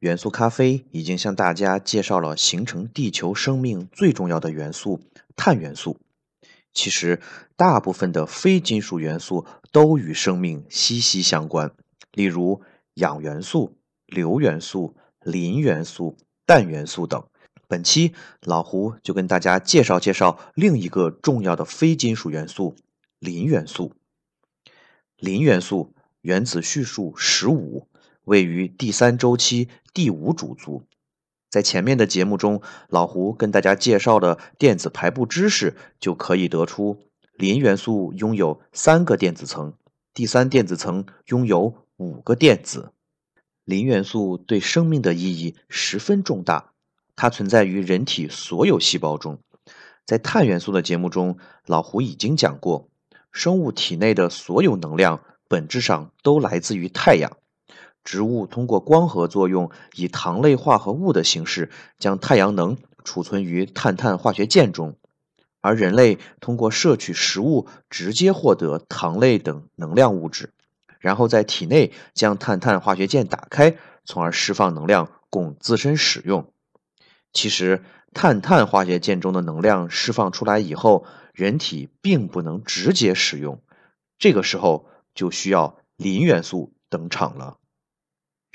元素咖啡已经向大家介绍了形成地球生命最重要的元素——碳元素。其实，大部分的非金属元素都与生命息息相关，例如氧元素、硫元素、磷元素、氮元素等。本期老胡就跟大家介绍介绍另一个重要的非金属元素——磷元素。磷元素原子序数十五。位于第三周期第五主族，在前面的节目中，老胡跟大家介绍的电子排布知识，就可以得出磷元素拥有三个电子层，第三电子层拥有五个电子。磷元素对生命的意义十分重大，它存在于人体所有细胞中。在碳元素的节目中，老胡已经讲过，生物体内的所有能量本质上都来自于太阳。植物通过光合作用，以糖类化合物的形式将太阳能储存于碳碳化学键中，而人类通过摄取食物直接获得糖类等能量物质，然后在体内将碳碳化学键打开，从而释放能量供自身使用。其实，碳碳化学键中的能量释放出来以后，人体并不能直接使用，这个时候就需要磷元素登场了。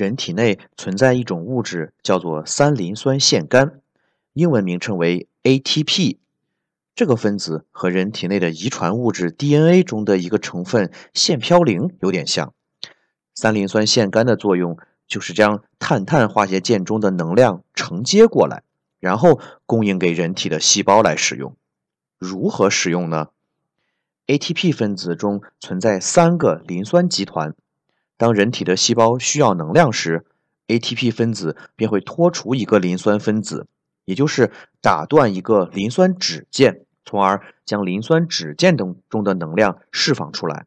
人体内存在一种物质，叫做三磷酸腺苷，英文名称为 ATP。这个分子和人体内的遗传物质 DNA 中的一个成分腺嘌呤有点像。三磷酸腺苷的作用就是将碳碳化学键中的能量承接过来，然后供应给人体的细胞来使用。如何使用呢？ATP 分子中存在三个磷酸集团。当人体的细胞需要能量时，ATP 分子便会脱除一个磷酸分子，也就是打断一个磷酸酯键，从而将磷酸酯键等中的能量释放出来。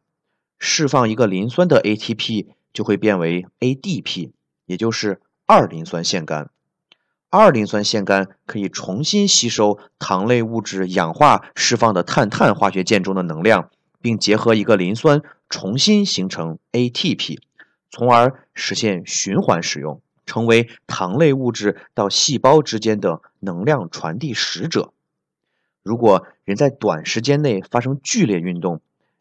释放一个磷酸的 ATP 就会变为 ADP，也就是二磷酸腺苷。二磷酸腺苷可以重新吸收糖类物质氧化释放的碳碳化学键中的能量。并结合一个磷酸，重新形成 ATP，从而实现循环使用，成为糖类物质到细胞之间的能量传递使者。如果人在短时间内发生剧烈运动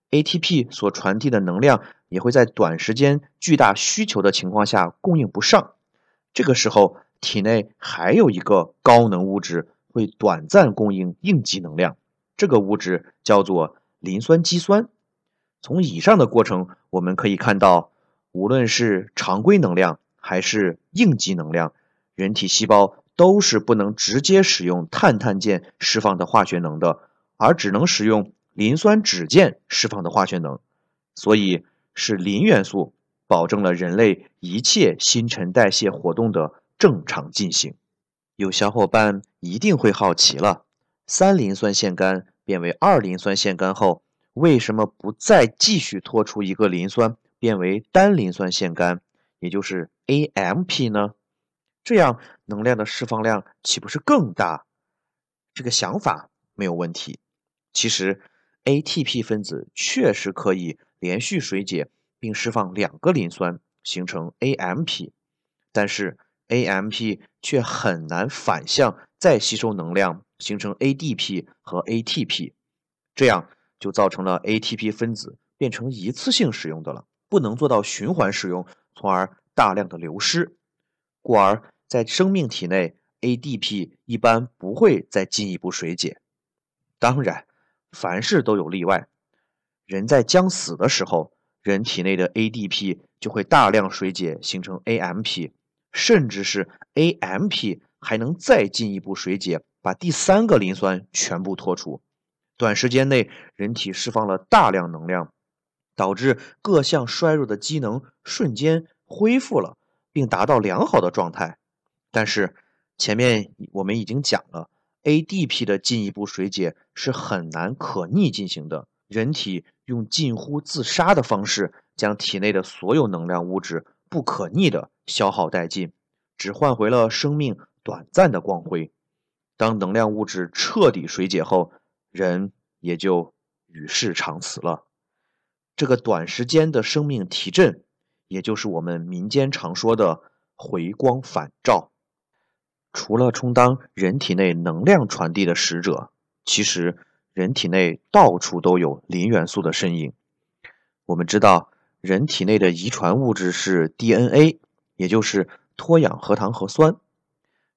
，ATP 所传递的能量也会在短时间巨大需求的情况下供应不上。这个时候，体内还有一个高能物质会短暂供应应急能量，这个物质叫做。磷酸肌酸，从以上的过程我们可以看到，无论是常规能量还是应急能量，人体细胞都是不能直接使用碳碳键释放的化学能的，而只能使用磷酸酯键释放的化学能。所以是磷元素保证了人类一切新陈代谢活动的正常进行。有小伙伴一定会好奇了，三磷酸腺苷。变为二磷酸腺苷后，为什么不再继续脱出一个磷酸，变为单磷酸腺苷，也就是 AMP 呢？这样能量的释放量岂不是更大？这个想法没有问题。其实 ATP 分子确实可以连续水解并释放两个磷酸，形成 AMP，但是 AMP 却很难反向再吸收能量。形成 ADP 和 ATP，这样就造成了 ATP 分子变成一次性使用的了，不能做到循环使用，从而大量的流失。故而在生命体内，ADP 一般不会再进一步水解。当然，凡事都有例外。人在将死的时候，人体内的 ADP 就会大量水解形成 AMP，甚至是 AMP 还能再进一步水解。把第三个磷酸全部脱除，短时间内人体释放了大量能量，导致各项衰弱的机能瞬间恢复了，并达到良好的状态。但是前面我们已经讲了，ADP 的进一步水解是很难可逆进行的，人体用近乎自杀的方式将体内的所有能量物质不可逆的消耗殆尽，只换回了生命短暂的光辉。当能量物质彻底水解后，人也就与世长辞了。这个短时间的生命提振，也就是我们民间常说的回光返照。除了充当人体内能量传递的使者，其实人体内到处都有磷元素的身影。我们知道，人体内的遗传物质是 DNA，也就是脱氧核糖核酸。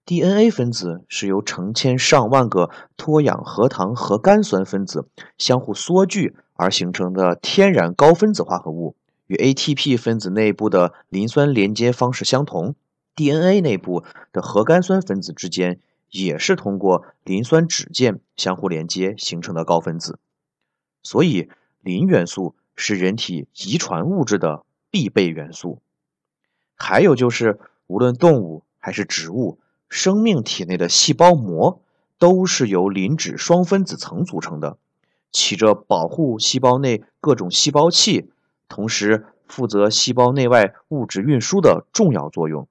DNA 分子是由成千上万个脱氧核糖核苷酸分子相互缩聚而形成的天然高分子化合物，与 ATP 分子内部的磷酸连接方式相同。DNA 内部的核苷酸分子之间也是通过磷酸酯键相互连接形成的高分子，所以磷元素是人体遗传物质的必备元素。还有就是，无论动物还是植物，生命体内的细胞膜都是由磷脂双分子层组成的，起着保护细胞内各种细胞器，同时负责细胞内外物质运输的重要作用。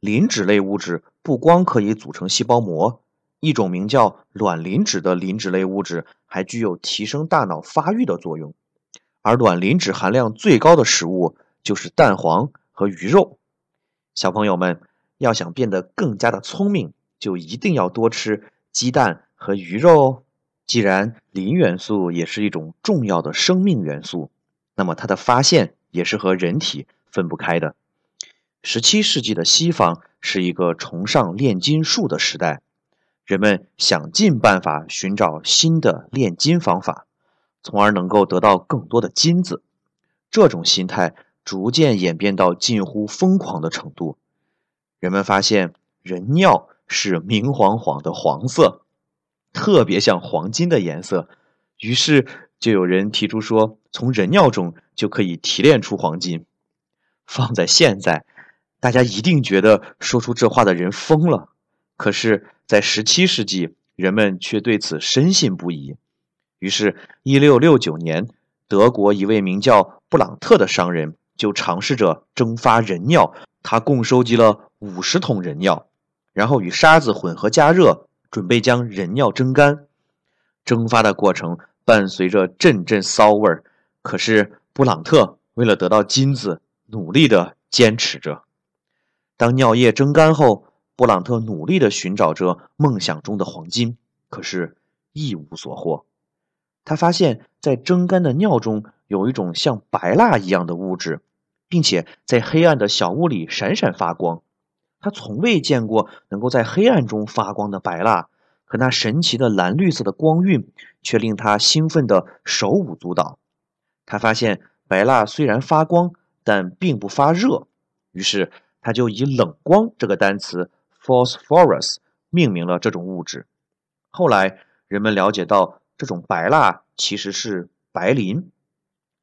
磷脂类物质不光可以组成细胞膜，一种名叫卵磷脂的磷脂类物质还具有提升大脑发育的作用。而卵磷脂含量最高的食物就是蛋黄和鱼肉。小朋友们要想变得更加的聪明，就一定要多吃鸡蛋和鱼肉哦。既然磷元素也是一种重要的生命元素，那么它的发现也是和人体分不开的。十七世纪的西方是一个崇尚炼金术的时代，人们想尽办法寻找新的炼金方法，从而能够得到更多的金子。这种心态逐渐演变到近乎疯狂的程度。人们发现人尿是明晃晃的黄色，特别像黄金的颜色，于是就有人提出说，从人尿中就可以提炼出黄金。放在现在。大家一定觉得说出这话的人疯了，可是，在十七世纪，人们却对此深信不疑。于是，一六六九年，德国一位名叫布朗特的商人就尝试着蒸发人尿。他共收集了五十桶人尿，然后与沙子混合加热，准备将人尿蒸干。蒸发的过程伴随着阵阵骚味儿，可是布朗特为了得到金子，努力地坚持着。当尿液蒸干后，布朗特努力地寻找着梦想中的黄金，可是，一无所获。他发现，在蒸干的尿中有一种像白蜡一样的物质，并且在黑暗的小屋里闪闪发光。他从未见过能够在黑暗中发光的白蜡，可那神奇的蓝绿色的光晕却令他兴奋得手舞足蹈。他发现，白蜡虽然发光，但并不发热。于是，他就以“冷光”这个单词 “phosphorus” 命名了这种物质。后来人们了解到，这种白蜡其实是白磷，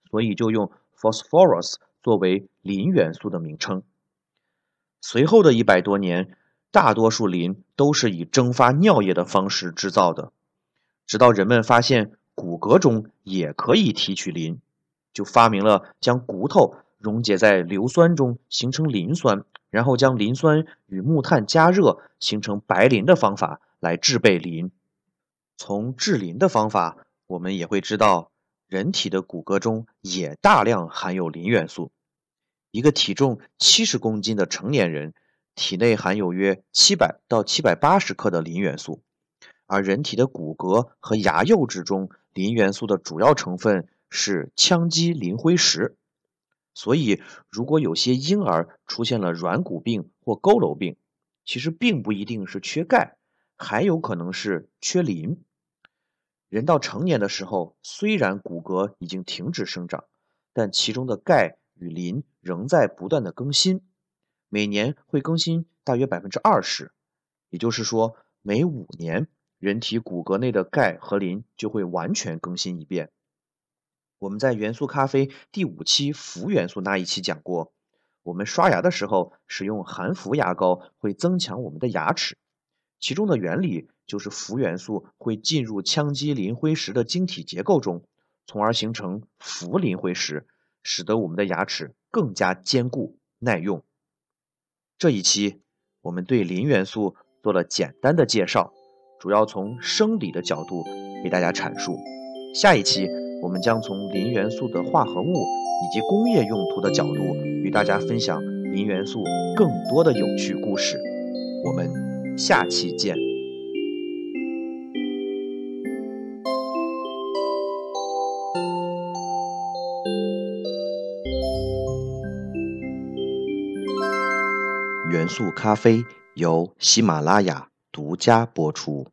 所以就用 “phosphorus” 作为磷元素的名称。随后的一百多年，大多数磷都是以蒸发尿液的方式制造的。直到人们发现骨骼中也可以提取磷，就发明了将骨头。溶解在硫酸中形成磷酸，然后将磷酸与木炭加热形成白磷的方法来制备磷。从制磷的方法，我们也会知道，人体的骨骼中也大量含有磷元素。一个体重七十公斤的成年人体内含有约七百到七百八十克的磷元素，而人体的骨骼和牙釉质中磷元素的主要成分是羟基磷灰石。所以，如果有些婴儿出现了软骨病或佝偻病，其实并不一定是缺钙，还有可能是缺磷。人到成年的时候，虽然骨骼已经停止生长，但其中的钙与磷仍在不断的更新，每年会更新大约百分之二十。也就是说，每五年，人体骨骼内的钙和磷就会完全更新一遍。我们在元素咖啡第五期氟元素那一期讲过，我们刷牙的时候使用含氟牙膏会增强我们的牙齿，其中的原理就是氟元素会进入羟基磷灰石的晶体结构中，从而形成氟磷灰石，使得我们的牙齿更加坚固耐用。这一期我们对磷元素做了简单的介绍，主要从生理的角度给大家阐述。下一期我们将从磷元素的化合物以及工业用途的角度。与大家分享磷元素更多的有趣故事，我们下期见。速咖啡由喜马拉雅独家播出。